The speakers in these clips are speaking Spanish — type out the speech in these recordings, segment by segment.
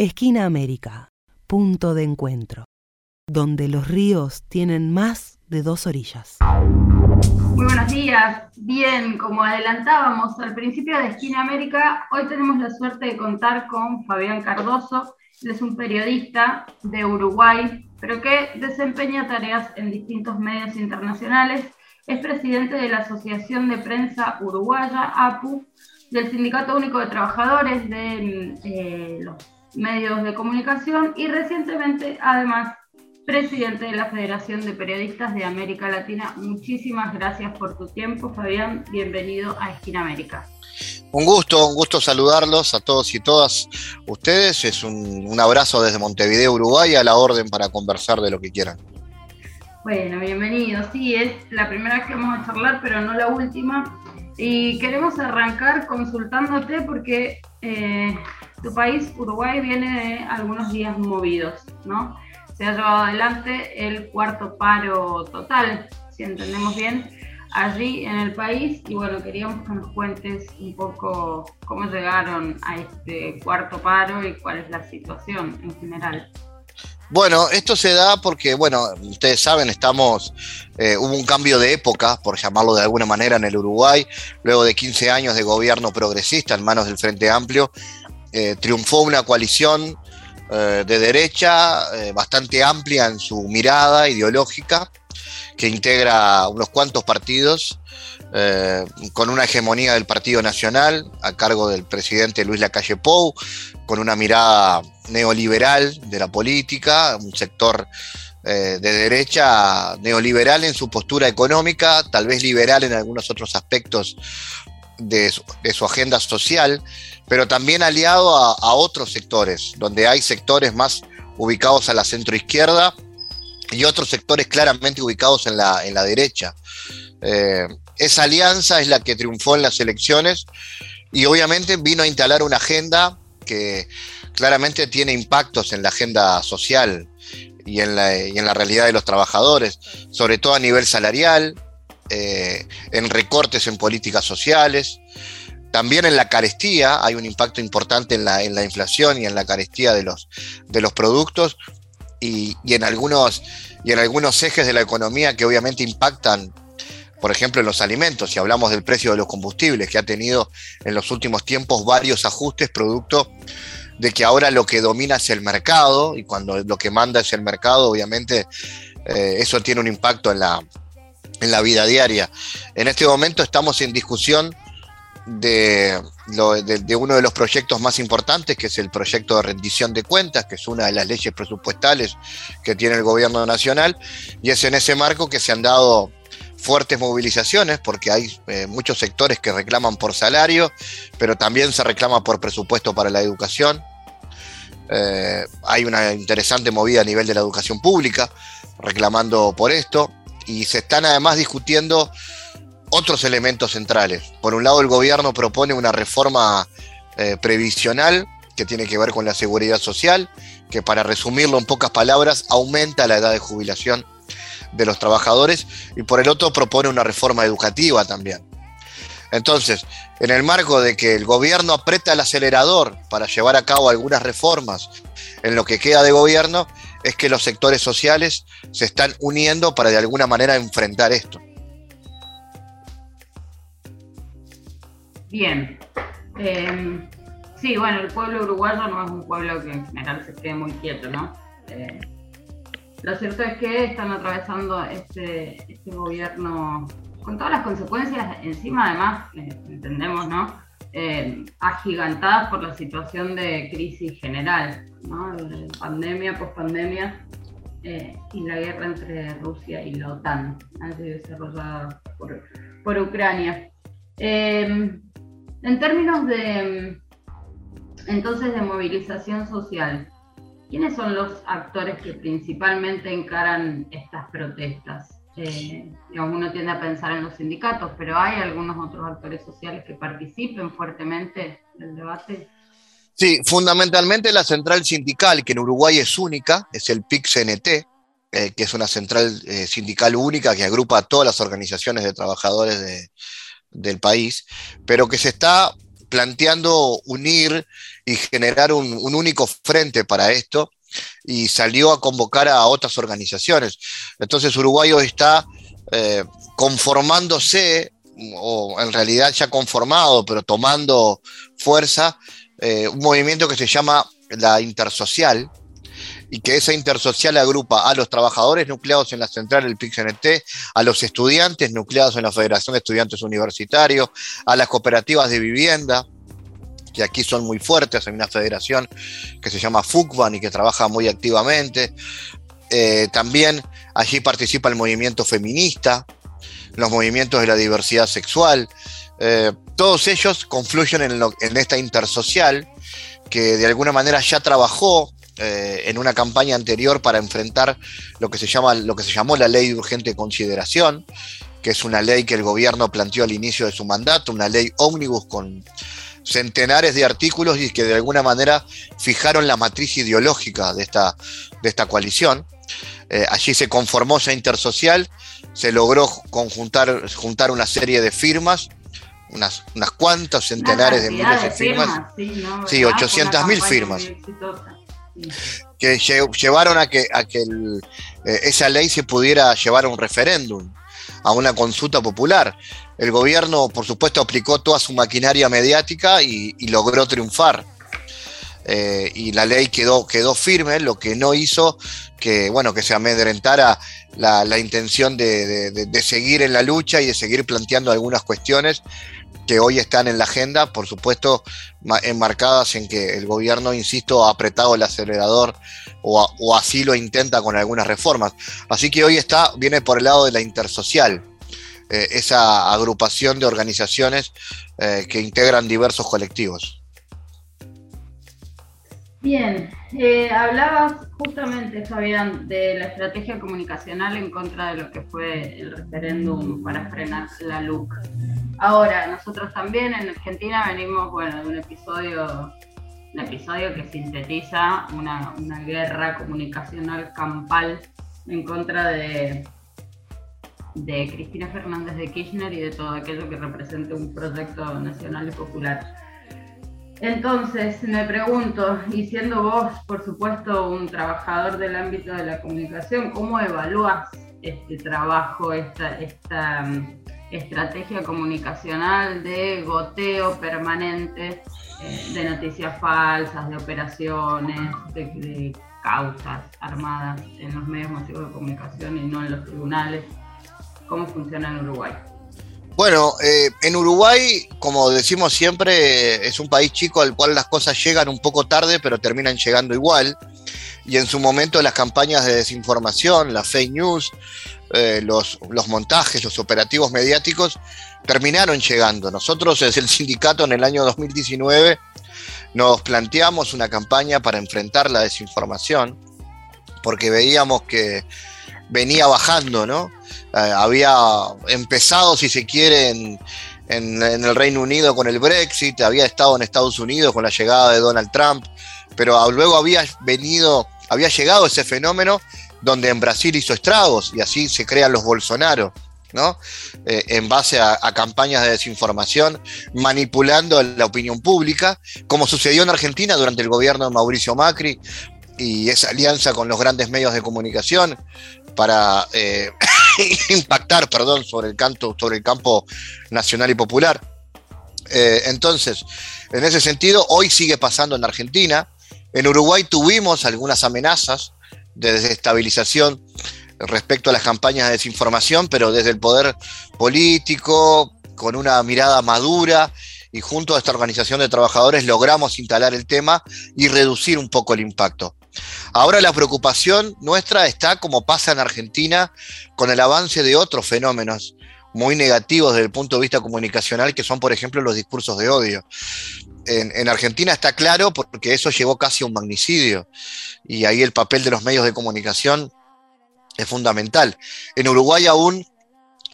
Esquina América, punto de encuentro, donde los ríos tienen más de dos orillas. Muy buenos días. Bien, como adelantábamos al principio de Esquina América, hoy tenemos la suerte de contar con Fabián Cardoso. Él es un periodista de Uruguay, pero que desempeña tareas en distintos medios internacionales. Es presidente de la Asociación de Prensa Uruguaya, APU, del Sindicato Único de Trabajadores de eh, los Medios de Comunicación y recientemente, además, presidente de la Federación de Periodistas de América Latina. Muchísimas gracias por tu tiempo, Fabián. Bienvenido a Esquina América. Un gusto, un gusto saludarlos a todos y todas ustedes. Es un, un abrazo desde Montevideo, Uruguay, a la orden para conversar de lo que quieran. Bueno, bienvenido. Sí, es la primera vez que vamos a charlar, pero no la última. Y queremos arrancar consultándote porque eh, tu país, Uruguay, viene de algunos días movidos, ¿no? Se ha llevado adelante el cuarto paro total, si entendemos bien, allí en el país. Y bueno, queríamos que nos cuentes un poco cómo llegaron a este cuarto paro y cuál es la situación en general. Bueno, esto se da porque, bueno, ustedes saben, estamos, eh, hubo un cambio de época, por llamarlo de alguna manera, en el Uruguay, luego de 15 años de gobierno progresista en manos del Frente Amplio, eh, triunfó una coalición eh, de derecha bastante amplia en su mirada ideológica, que integra unos cuantos partidos, con una hegemonía del Partido Nacional a cargo del presidente Luis Lacalle Pou, con una mirada neoliberal de la política, un sector eh, de derecha neoliberal en su postura económica, tal vez liberal en algunos otros aspectos de su, agenda social, pero también aliado a, otros sectores, donde hay sectores más ubicados a la centroizquierda y otros sectores claramente ubicados en la, en la derecha. Eh, esa alianza es la que triunfó en las elecciones y obviamente vino a instalar una agenda que claramente tiene impactos en la agenda social y en la, realidad de los trabajadores, sobre todo a nivel salarial, eh, en recortes en políticas sociales, también en la carestía, hay un impacto importante en la, inflación y en la carestía de los, de los productos y, en algunos, y en algunos ejes de la economía que obviamente impactan por ejemplo, en los alimentos, si hablamos del precio de los combustibles, que ha tenido en los últimos tiempos varios ajustes producto de que ahora lo que domina es el mercado y cuando lo que manda es el mercado, obviamente eh, eso tiene un impacto en la, en la vida diaria. En este momento estamos en discusión de, uno de los proyectos más importantes, que es el proyecto de rendición de cuentas, que es una de las leyes presupuestales que tiene el gobierno nacional, y es en ese marco que se han dado fuertes movilizaciones, porque hay eh, muchos sectores que reclaman por salario, pero también se reclama por presupuesto para la educación. Eh, hay una interesante movida a nivel de la educación pública reclamando por esto, y se están además discutiendo otros elementos centrales. Por un lado, el gobierno propone una reforma eh, previsional que tiene que ver con la seguridad social, que para resumirlo en pocas palabras, aumenta la edad de jubilación de los trabajadores y por el otro propone una reforma educativa también. Entonces, en el marco de que el gobierno aprieta el acelerador para llevar a cabo algunas reformas en lo que queda de gobierno, es que los sectores sociales se están uniendo para de alguna manera enfrentar esto. Bien. Eh, sí, bueno, el pueblo uruguayo no es un pueblo que en general se quede muy quieto, ¿no? Eh, lo cierto es que están atravesando este, este gobierno con todas las consecuencias, encima además, eh, entendemos, ¿no? Eh, agigantadas por la situación de crisis general, ¿no? pandemia, pospandemia eh, y la guerra entre Rusia y la OTAN, desarrollada por, Ucrania. en términos de, entonces, de movilización social, ¿Quiénes son los actores que principalmente encaran estas protestas? Eh, uno tiende a pensar en los sindicatos, pero ¿hay algunos otros actores sociales que participen fuertemente del debate? Sí, fundamentalmente la central sindical, que en Uruguay es única, es el PIC-CNT, eh, que es una central eh, sindical única que agrupa a todas las organizaciones de trabajadores del país, pero que se está planteando unir y generar un, único frente para esto y salió a convocar a otras organizaciones. Entonces Uruguay hoy está eh, conformándose, o en realidad ya conformado, pero tomando fuerza, eh, un movimiento que se llama la intersocial, y que esa intersocial agrupa a los trabajadores nucleados en la central del PIXNT, a los estudiantes nucleados en la Federación de Estudiantes Universitarios, a las cooperativas de vivienda, que aquí son muy fuertes, hay una federación que se llama FUCBAN y que trabaja muy activamente. Eh, también allí participa el movimiento feminista, los movimientos de la diversidad sexual. Eh, todos ellos confluyen en, esta intersocial que de alguna manera ya trabajó eh, en una campaña anterior para enfrentar lo que, se llama, lo que se llamó la ley de urgente consideración, que es una ley que el gobierno planteó al inicio de su mandato, una ley ómnibus con centenares de artículos y que de alguna manera fijaron la matriz ideológica de esta, de esta coalición. Eh, allí se conformó esa intersocial, se logró conjuntar juntar una serie de firmas, unas, unas cuantas centenares de miles de firmas. sí, 800 mil firmas que llevaron a que, a que eh, esa ley se pudiera llevar a un referéndum, a una consulta popular. El gobierno, por supuesto, aplicó toda su maquinaria mediática y, logró triunfar. Eh, y la ley quedó, quedó firme, lo que no hizo que, bueno, que se amedrentara la, intención de, seguir en la lucha y de seguir planteando algunas cuestiones que hoy están en la agenda, por supuesto, enmarcadas en que el gobierno, insisto, ha apretado el acelerador o, así lo intenta con algunas reformas. Así que hoy está, viene por el lado de la intersocial, eh, esa agrupación de organizaciones eh, que integran diversos colectivos. Bien, eh, hablabas justamente, Fabián, de la estrategia comunicacional en contra de lo que fue el referéndum para frenar la LUC. Ahora, nosotros también en Argentina venimos, bueno, de un episodio, un episodio que sintetiza una, guerra comunicacional campal en contra de, de Cristina Fernández de Kirchner y de todo aquello que represente un proyecto nacional y popular. Entonces, me pregunto, y siendo vos, por supuesto, un trabajador del ámbito de la comunicación, ¿cómo evalúas este trabajo, esta, esta estrategia comunicacional de goteo permanente eh, de noticias falsas, de operaciones, de, causas armadas en los medios masivos de comunicación y no en los tribunales. ¿Cómo funciona en Uruguay? Bueno, eh, en Uruguay, como decimos siempre, es un país chico al cual las cosas llegan un poco tarde, pero terminan llegando igual. Y en su momento las campañas de desinformación, las fake news, eh, los, montajes, los operativos mediáticos terminaron llegando. Nosotros desde el sindicato en el año 2019 nos planteamos una campaña para enfrentar la desinformación, porque veíamos que venía bajando, ¿no? Eh, había empezado, si se quiere, en, en, el Reino Unido con el Brexit, había estado en Estados Unidos con la llegada de Donald Trump, pero luego había venido, había llegado ese fenómeno donde en Brasil hizo estragos y así se crean los Bolsonaro. ¿no? Eh, en base a, campañas de desinformación, manipulando la opinión pública, como sucedió en Argentina durante el gobierno de Mauricio Macri y esa alianza con los grandes medios de comunicación para eh, impactar perdón, sobre, el canto, sobre el campo nacional y popular. Eh, entonces, en ese sentido, hoy sigue pasando en Argentina. En Uruguay tuvimos algunas amenazas de desestabilización respecto a las campañas de desinformación, pero desde el poder político, con una mirada madura y junto a esta organización de trabajadores logramos instalar el tema y reducir un poco el impacto. Ahora la preocupación nuestra está, como pasa en Argentina, con el avance de otros fenómenos muy negativos desde el punto de vista comunicacional, que son, por ejemplo, los discursos de odio en, Argentina está claro porque eso llevó casi a un magnicidio y ahí el papel de los medios de comunicación es fundamental. En Uruguay aún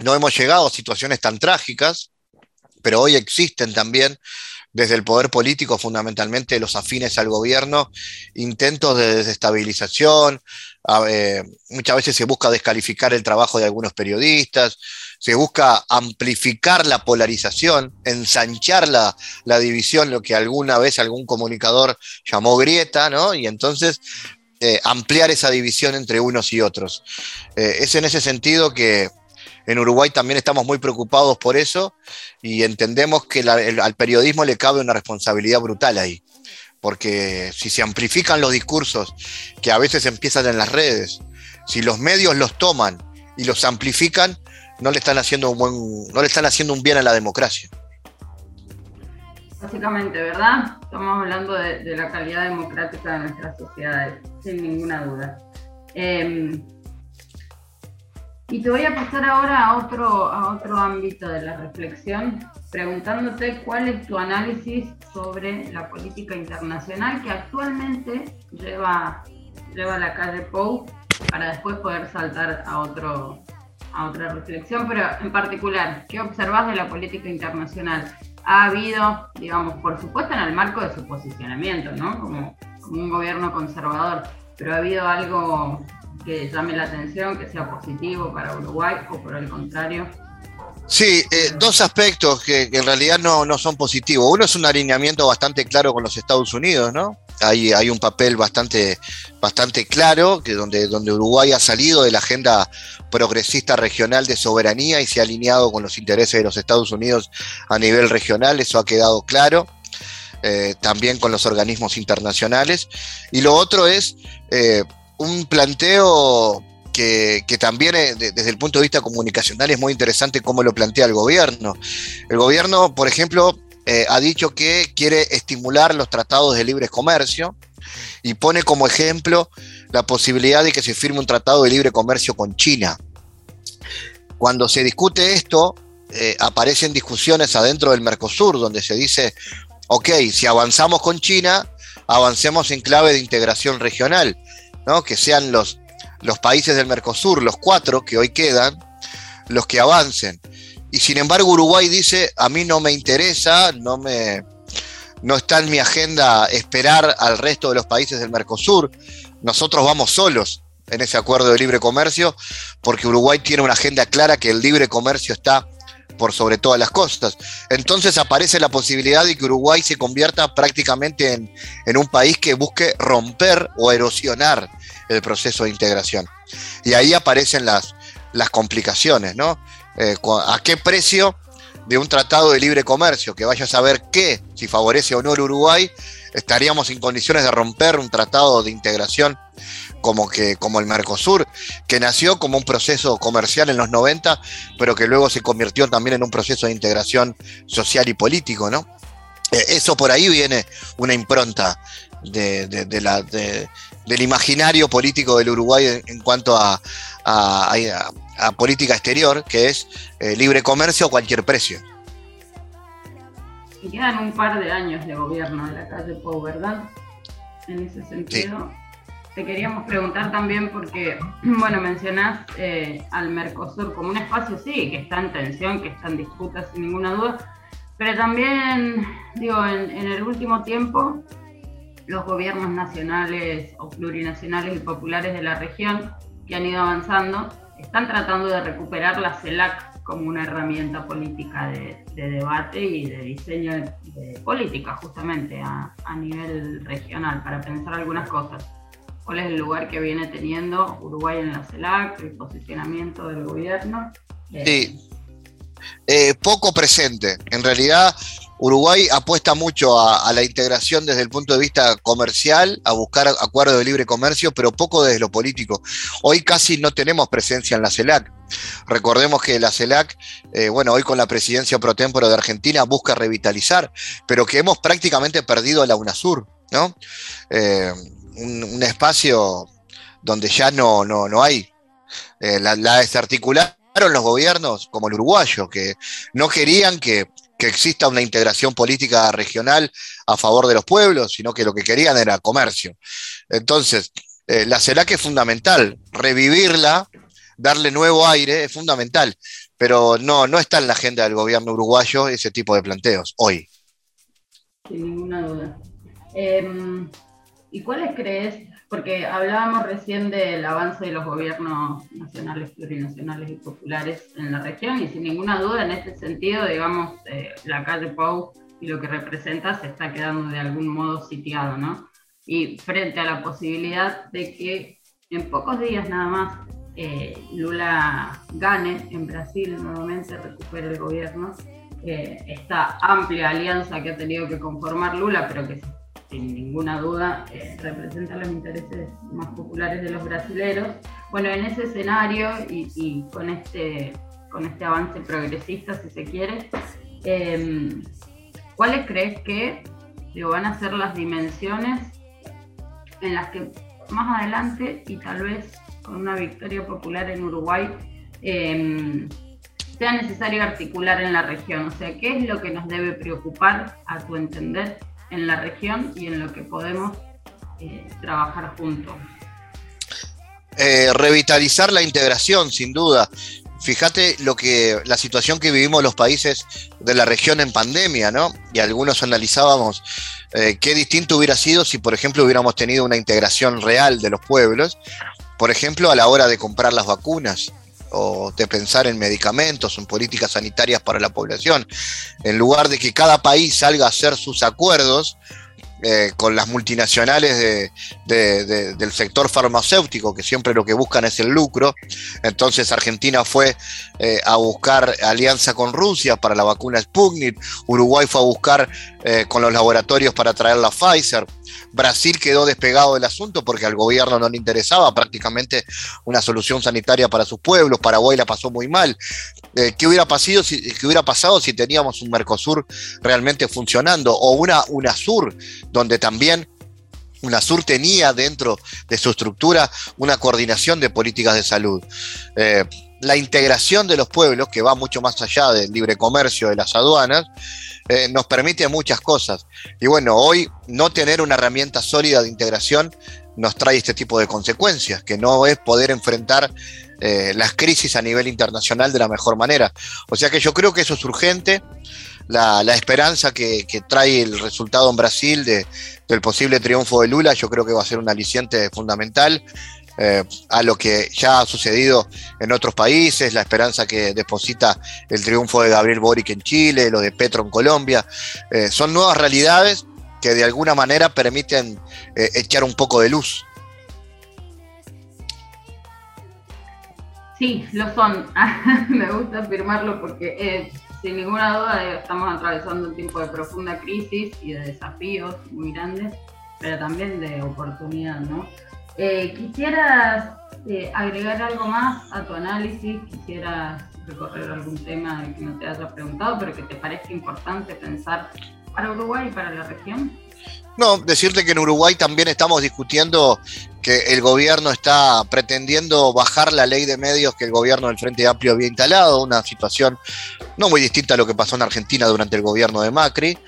no hemos llegado a situaciones tan trágicas, pero hoy existen también desde el poder político, fundamentalmente los afines al gobierno, intentos de desestabilización, eh, muchas veces se busca descalificar el trabajo de algunos periodistas, se busca amplificar la polarización, ensanchar la, división, lo que alguna vez algún comunicador llamó grieta, ¿no? Y entonces eh, ampliar esa división entre unos y otros. Eh, es en ese sentido que en Uruguay también estamos muy preocupados por eso y entendemos que al periodismo le cabe una responsabilidad brutal ahí porque si se amplifican los discursos que a veces empiezan en las redes, si los medios los toman y los amplifican, no le están haciendo un buen, no le están haciendo un bien a la democracia. Básicamente, ¿verdad? Estamos hablando de, la calidad democrática de nuestras sociedades, sin ninguna duda. Em, y te voy a pasar ahora a otro, a otro ámbito de la reflexión, preguntándote cuál es tu análisis sobre la política internacional que actualmente lleva, lleva la calle Pou para después poder saltar a, otro, a otra reflexión, pero en particular, ¿qué observas de la política internacional? Ha habido, digamos, por supuesto en el marco de su posicionamiento, ¿no? Como un gobierno conservador, pero ha habido algo que llame la atención, que sea positivo para Uruguay o por el contrario? Sí, eh, dos aspectos que, en realidad no, no, son positivos. Uno es un alineamiento bastante claro con los Estados Unidos, ¿no? Hay, hay un papel bastante, bastante claro que donde, donde Uruguay ha salido de la agenda progresista regional de soberanía y se ha alineado con los intereses de los Estados Unidos a nivel regional, eso ha quedado claro. Eh, también con los organismos internacionales. Y lo otro es eh, un planteo que, también eh, desde el punto de vista comunicacional es muy interesante cómo lo plantea el gobierno. El gobierno, por ejemplo, eh, ha dicho que quiere estimular los tratados de libre comercio y pone como ejemplo la posibilidad de que se firme un tratado de libre comercio con China. Cuando se discute esto, eh, aparecen discusiones adentro del Mercosur, donde se dice, ok, si avanzamos con China, avancemos en clave de integración regional que sean los, los países del Mercosur, los cuatro que hoy quedan, los que avancen. Y sin embargo Uruguay dice, a mí no me interesa, no, me, no está en mi agenda esperar al resto de los países del Mercosur, nosotros vamos solos en ese acuerdo de libre comercio, porque Uruguay tiene una agenda clara que el libre comercio está por sobre todas las costas. Entonces aparece la posibilidad de que Uruguay se convierta prácticamente en, un país que busque romper o erosionar el proceso de integración. Y ahí aparecen las, las complicaciones, ¿no? Eh, ¿A qué precio de un tratado de libre comercio? Que vaya a saber qué, si favorece o no el Uruguay, estaríamos en condiciones de romper un tratado de integración como, que, como el Mercosur, que nació como un proceso comercial en los 90, pero que luego se convirtió también en un proceso de integración social y político, ¿no? Eh, eso por ahí viene una impronta de, la, del imaginario político del Uruguay en, cuanto a, política exterior, que es eh, libre comercio a cualquier precio. Y quedan un par de años de gobierno de la calle Pou, ¿verdad? En ese sentido te queríamos preguntar también porque, bueno, mencionás eh, al Mercosur como un espacio, sí, que está en tensión, que está en disputa sin ninguna duda, pero también, digo, en, el último tiempo, los gobiernos nacionales o plurinacionales y populares de la región que han ido avanzando están tratando de recuperar la CELAC como una herramienta política de, debate y de diseño de, política justamente a, a nivel regional para pensar algunas cosas cuál es el lugar que viene teniendo Uruguay en la CELAC, el posicionamiento del gobierno. Sí, eh, poco presente. En realidad, Uruguay apuesta mucho a, la integración desde el punto de vista comercial, a buscar acuerdos de libre comercio, pero poco desde lo político. Hoy casi no tenemos presencia en la CELAC. Recordemos que la CELAC, eh, bueno, hoy con la presidencia pro tempore de Argentina busca revitalizar, pero que hemos prácticamente perdido la UNASUR, ¿no? Eh, un, espacio donde ya no, no, no hay. Eh, la, desarticularon los gobiernos como el uruguayo, que no querían que, exista una integración política regional a favor de los pueblos, sino que lo que querían era comercio. Entonces, eh, la CELAC es fundamental, revivirla, darle nuevo aire es fundamental, pero no, no está en la agenda del gobierno uruguayo ese tipo de planteos hoy. Sin ninguna duda. Em, ¿Y cuáles crees? Porque hablábamos recién del avance de los gobiernos nacionales, plurinacionales y populares en la región, y sin ninguna duda en este sentido, digamos, eh, la calle Pau y lo que representa se está quedando de algún modo sitiado, ¿no? Y frente a la posibilidad de que en pocos días nada más eh, Lula gane en Brasil nuevamente, recupere el gobierno, eh, esta amplia alianza que ha tenido que conformar Lula, pero que sin ninguna duda eh, representa los intereses más populares de los brasileros. Bueno, en ese escenario y, con, este, con este avance progresista, si se quiere, em, ¿cuáles crees que van a ser las dimensiones en las que más adelante y tal vez con una victoria popular en Uruguay em, sea necesario articular en la región? O sea, ¿qué es lo que nos debe preocupar, a tu entender, en la región y en lo que podemos eh, trabajar juntos? Eh, revitalizar la integración, sin duda. Fíjate lo que la situación que vivimos los países de la región en pandemia, ¿no? Y algunos analizábamos eh, qué distinto hubiera sido si, por ejemplo, hubiéramos tenido una integración real de los pueblos, por ejemplo, a la hora de comprar las vacunas o de pensar en medicamentos, en políticas sanitarias para la población, en lugar de que cada país salga a hacer sus acuerdos, eh, con las multinacionales del sector farmacéutico, que siempre lo que buscan es el lucro. Entonces Argentina fue eh, a buscar alianza con Rusia para la vacuna Sputnik, Uruguay fue a buscar eh, con los laboratorios para traer la Pfizer. Brasil quedó despegado del asunto porque al gobierno no le interesaba prácticamente una solución sanitaria para sus pueblos. Paraguay la pasó muy mal. ¿qué, hubiera pasado si, ¿Qué hubiera pasado si teníamos un Mercosur realmente funcionando o una UNASUR donde también UNASUR tenía dentro de su estructura una coordinación de políticas de salud? Eh, la integración de los pueblos, que va mucho más allá del libre comercio de las aduanas, eh, nos permite muchas cosas. Y bueno, hoy no tener una herramienta sólida de integración nos trae este tipo de consecuencias, que no es poder enfrentar eh, las crisis a nivel internacional de la mejor manera. O sea que yo creo que eso es urgente. La, esperanza que, trae el resultado en Brasil del posible triunfo de Lula, yo creo que va a ser un aliciente fundamental. Eh, a lo que ya ha sucedido en otros países, la esperanza que deposita el triunfo de Gabriel Boric en Chile, lo de Petro en Colombia. Eh, son nuevas realidades que de alguna manera permiten eh, echar un poco de luz. Sí, lo son. Me gusta afirmarlo porque sin ninguna duda estamos atravesando un tiempo de profunda crisis y de desafíos muy grandes, pero también de oportunidad, ¿no? Eh, ¿Quisieras eh, agregar algo más a tu análisis? ¿Quisieras recorrer algún tema que no te haya preguntado, pero que te parezca importante pensar para Uruguay y para la región? No, decirte que en Uruguay también estamos discutiendo que el gobierno está pretendiendo bajar la ley de medios que el gobierno del Frente Amplio había instalado, una situación no muy distinta a lo que pasó en Argentina durante el gobierno de Macri,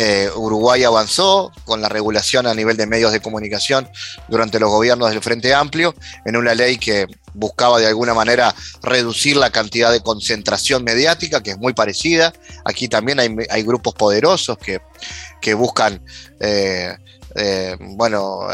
eh, Uruguay avanzó con la regulación a nivel de medios de comunicación durante los gobiernos del Frente Amplio en una ley que buscaba de alguna manera reducir la cantidad de concentración mediática, que es muy parecida. Aquí también hay, grupos poderosos que, buscan, eh, eh, bueno,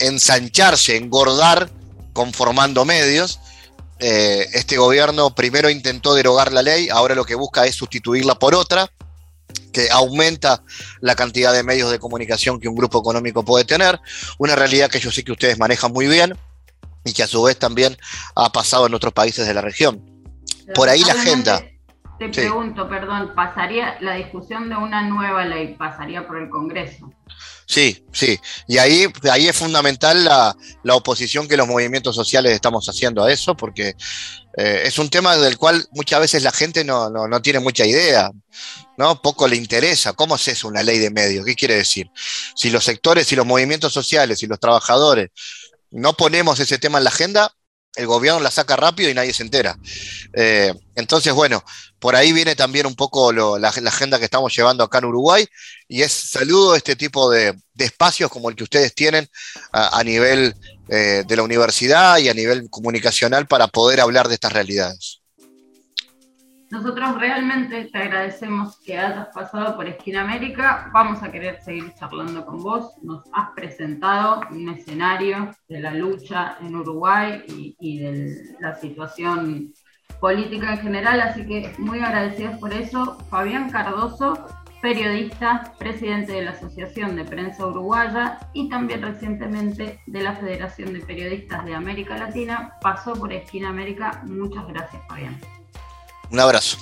ensancharse, engordar conformando medios. este gobierno primero intentó derogar la ley, ahora lo que busca es sustituirla por otra que aumenta la cantidad de medios de comunicación que un grupo económico puede tener, una realidad que yo sé que ustedes manejan muy bien y que a su vez también ha pasado en otros países de la región. Por ahí la agenda. Te pregunto, perdón, ¿pasaría la discusión de una nueva ley, pasaría por el Congreso? Sí, sí. Y ahí, ahí es fundamental la, la, oposición que los movimientos sociales estamos haciendo a eso, porque eh, es un tema del cual muchas veces la gente no, no, tiene mucha idea, ¿no? Poco le interesa. ¿Cómo es eso una ley de medios? ¿Qué quiere decir? Si los sectores, si los movimientos sociales, y los trabajadores no ponemos ese tema en la agenda, el gobierno la saca rápido y nadie se entera. Eh, entonces, bueno, por ahí viene también un poco la, agenda que estamos llevando acá en Uruguay y es saludo este tipo de, espacios como el que ustedes tienen a, nivel eh, de la universidad y a nivel comunicacional para poder hablar de estas realidades. Nosotros realmente te agradecemos que hayas pasado por Esquina América. Vamos a querer seguir charlando con vos. Nos has presentado un escenario de la lucha en Uruguay y, de la situación política en general, así que muy agradecidos por eso. Fabián Cardoso, periodista, presidente de la Asociación de Prensa Uruguaya y también recientemente de la Federación de Periodistas de América Latina, pasó por Esquina América. Muchas gracias, Fabián. Un abrazo.